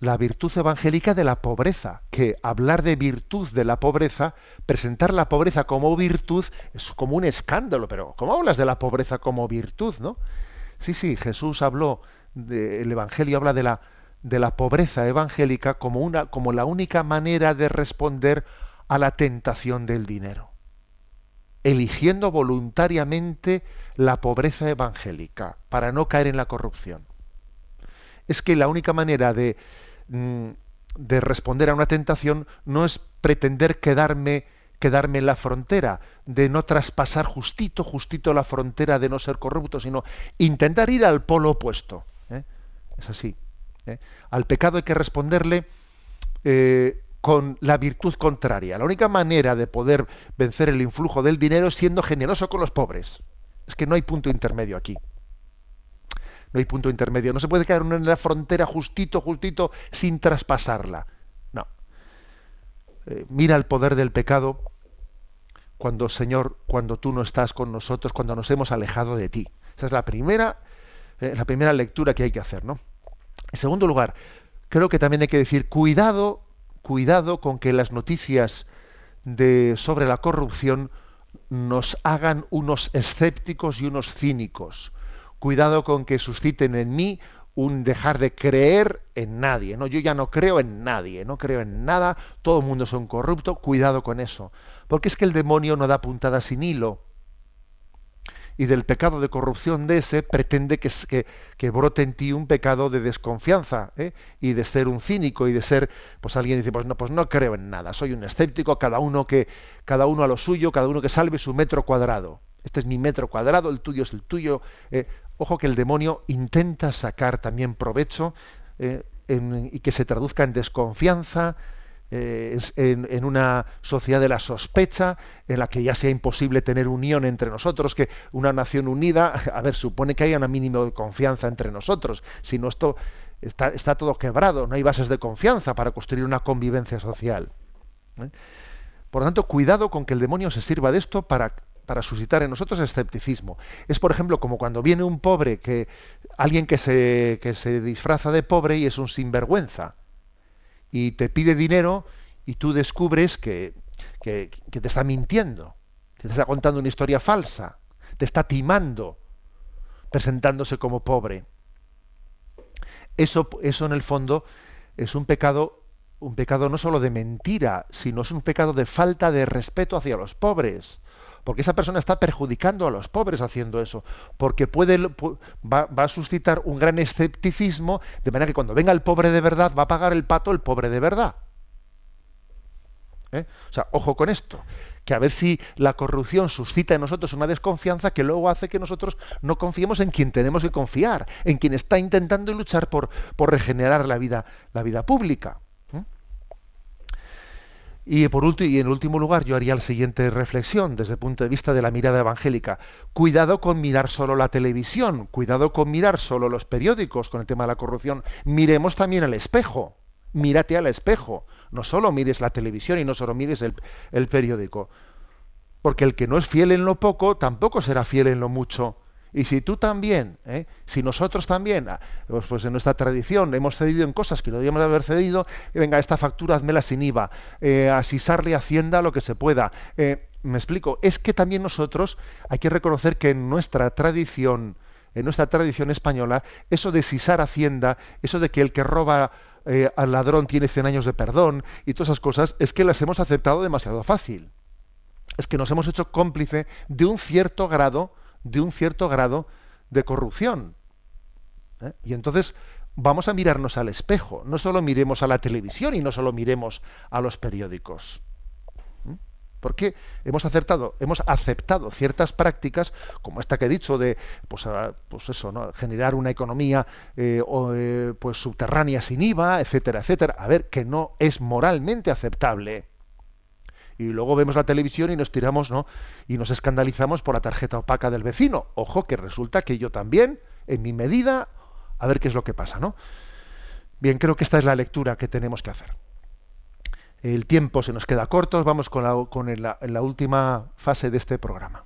la virtud evangélica de la pobreza, que hablar de virtud de la pobreza, presentar la pobreza como virtud, es como un escándalo, pero ¿cómo hablas de la pobreza como virtud, no? Sí, sí, Jesús habló, el Evangelio habla de la, de la pobreza evangélica como, una, como la única manera de responder a la tentación del dinero, eligiendo voluntariamente la pobreza evangélica para no caer en la corrupción. Es que la única manera de, de responder a una tentación no es pretender quedarme quedarme en la frontera, de no traspasar justito, justito la frontera de no ser corrupto, sino intentar ir al polo opuesto. ¿eh? Es así. ¿eh? Al pecado hay que responderle eh, con la virtud contraria. La única manera de poder vencer el influjo del dinero es siendo generoso con los pobres. Es que no hay punto intermedio aquí no hay punto intermedio. No se puede quedar en la frontera justito, justito, sin traspasarla. No. Eh, mira el poder del pecado cuando, Señor, cuando tú no estás con nosotros, cuando nos hemos alejado de ti. Esa es la primera, eh, la primera lectura que hay que hacer, ¿no? En segundo lugar, creo que también hay que decir, cuidado, cuidado con que las noticias de, sobre la corrupción nos hagan unos escépticos y unos cínicos cuidado con que susciten en mí un dejar de creer en nadie, ¿no? Yo ya no creo en nadie, no creo en nada, todo el mundo es un corrupto, cuidado con eso, porque es que el demonio no da puntada sin hilo. Y del pecado de corrupción de ese pretende que, que, brote en ti un pecado de desconfianza ¿eh? y de ser un cínico y de ser, pues alguien dice, pues no, pues no creo en nada, soy un escéptico, cada uno que, cada uno a lo suyo, cada uno que salve su metro cuadrado. Este es mi metro cuadrado, el tuyo es el tuyo. ¿eh? Ojo que el demonio intenta sacar también provecho eh, y que se traduzca en desconfianza, eh, en, una sociedad de la sospecha, en la que ya sea imposible tener unión entre nosotros, que una nación unida, a ver, supone que haya un mínimo de confianza entre nosotros, si no esto está, todo quebrado, no hay bases de confianza para construir una convivencia social. ¿eh? Por lo tanto, cuidado con que el demonio se sirva de esto para para suscitar en nosotros escepticismo. Es, por ejemplo, como cuando viene un pobre, que alguien que se, que se disfraza de pobre y es un sinvergüenza, y te pide dinero y tú descubres que, que, te está mintiendo, que te está contando una historia falsa, te está timando, presentándose como pobre. Eso, eso en el fondo es un pecado un pecado no solo de mentira, sino es un pecado de falta de respeto hacia los pobres porque esa persona está perjudicando a los pobres haciendo eso, porque puede, va, a suscitar un gran escepticismo, de manera que cuando venga el pobre de verdad, va a pagar el pato el pobre de verdad. ¿Eh? O sea, ojo con esto, que a ver si la corrupción suscita en nosotros una desconfianza que luego hace que nosotros no confiemos en quien tenemos que confiar, en quien está intentando luchar por, por regenerar la vida, la vida pública. Y por último, y en último lugar, yo haría la siguiente reflexión desde el punto de vista de la mirada evangélica. Cuidado con mirar solo la televisión, cuidado con mirar solo los periódicos con el tema de la corrupción. Miremos también al espejo. Mírate al espejo. No solo mires la televisión y no solo mires el, el periódico. Porque el que no es fiel en lo poco, tampoco será fiel en lo mucho. Y si tú también, ¿eh? si nosotros también, ah, pues, pues, en nuestra tradición hemos cedido en cosas que no debíamos haber cedido, venga, esta factura hazmela sin IVA, eh, asisarle Hacienda lo que se pueda. Eh, me explico, es que también nosotros hay que reconocer que en nuestra tradición, en nuestra tradición española, eso de sisar Hacienda, eso de que el que roba eh, al ladrón tiene 100 años de perdón y todas esas cosas, es que las hemos aceptado demasiado fácil. Es que nos hemos hecho cómplice de un cierto grado de un cierto grado de corrupción. ¿eh? Y entonces vamos a mirarnos al espejo, no solo miremos a la televisión y no solo miremos a los periódicos. ¿eh? Porque hemos acertado, hemos aceptado ciertas prácticas, como esta que he dicho, de pues, pues eso, ¿no? generar una economía eh, pues subterránea sin IVA, etcétera, etcétera. A ver, que no es moralmente aceptable y luego vemos la televisión y nos tiramos, ¿no? Y nos escandalizamos por la tarjeta opaca del vecino. Ojo, que resulta que yo también, en mi medida, a ver qué es lo que pasa, ¿no? Bien, creo que esta es la lectura que tenemos que hacer. El tiempo se nos queda corto, vamos con la, con la última fase de este programa.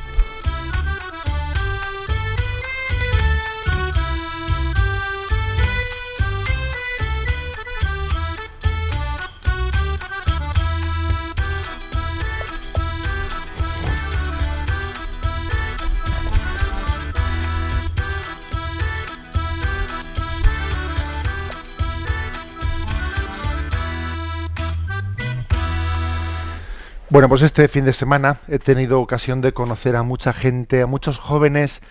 Bueno, pues este fin de semana he tenido ocasión de conocer a mucha gente, a muchos jóvenes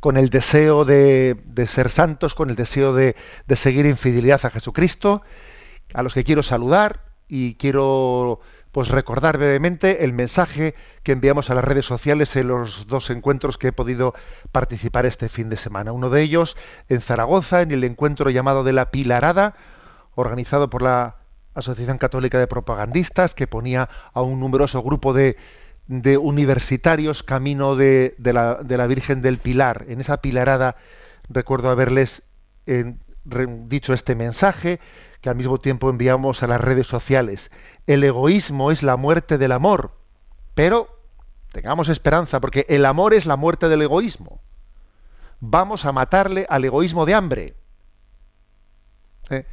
con el deseo de, ser santos, con el deseo de, seguir en fidelidad a Jesucristo, a los que quiero saludar y quiero pues recordar brevemente el mensaje que enviamos a las redes sociales en los dos encuentros que he podido participar este fin de semana. Uno de ellos en Zaragoza, en el encuentro llamado de la Pilarada, organizado por la Asociación Católica de Propagandistas, que ponía a un numeroso grupo de, universitarios camino de, la, Virgen del Pilar. En esa pilarada recuerdo haberles eh, dicho este mensaje que al mismo tiempo enviamos a las redes sociales. El egoísmo es la muerte del amor, pero Tengamos esperanza, porque el amor es la muerte del egoísmo. Vamos a matarle al egoísmo de hambre. ¿Eh?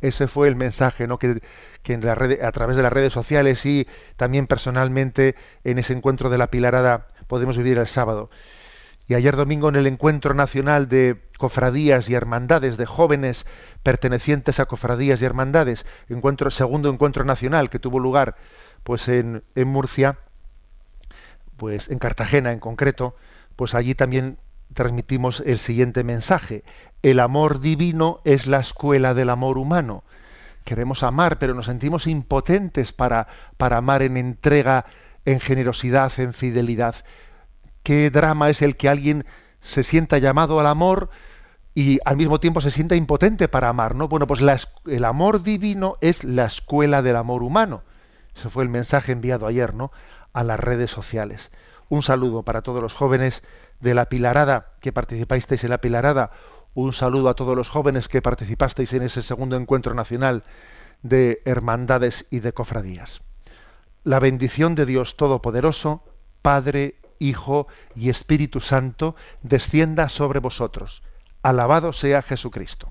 Ese fue el mensaje ¿no? que, en la red, a través de las redes sociales y también personalmente en ese encuentro de la Pilarada podemos vivir el sábado. Y ayer domingo en el encuentro nacional de cofradías y hermandades de jóvenes pertenecientes a cofradías y hermandades, encuentro, segundo encuentro nacional que tuvo lugar pues en, en Murcia, pues en Cartagena en concreto, pues allí también transmitimos el siguiente mensaje. El amor divino es la escuela del amor humano. Queremos amar, pero nos sentimos impotentes para, para amar en entrega, en generosidad, en fidelidad. ¿Qué drama es el que alguien se sienta llamado al amor y al mismo tiempo se sienta impotente para amar? ¿no? Bueno, pues el amor divino es la escuela del amor humano. Ese fue el mensaje enviado ayer, ¿no? A las redes sociales. Un saludo para todos los jóvenes de la Pilarada que participasteis en la Pilarada. Un saludo a todos los jóvenes que participasteis en ese segundo encuentro nacional de hermandades y de cofradías. La bendición de Dios Todopoderoso, Padre, Hijo y Espíritu Santo, descienda sobre vosotros. Alabado sea Jesucristo.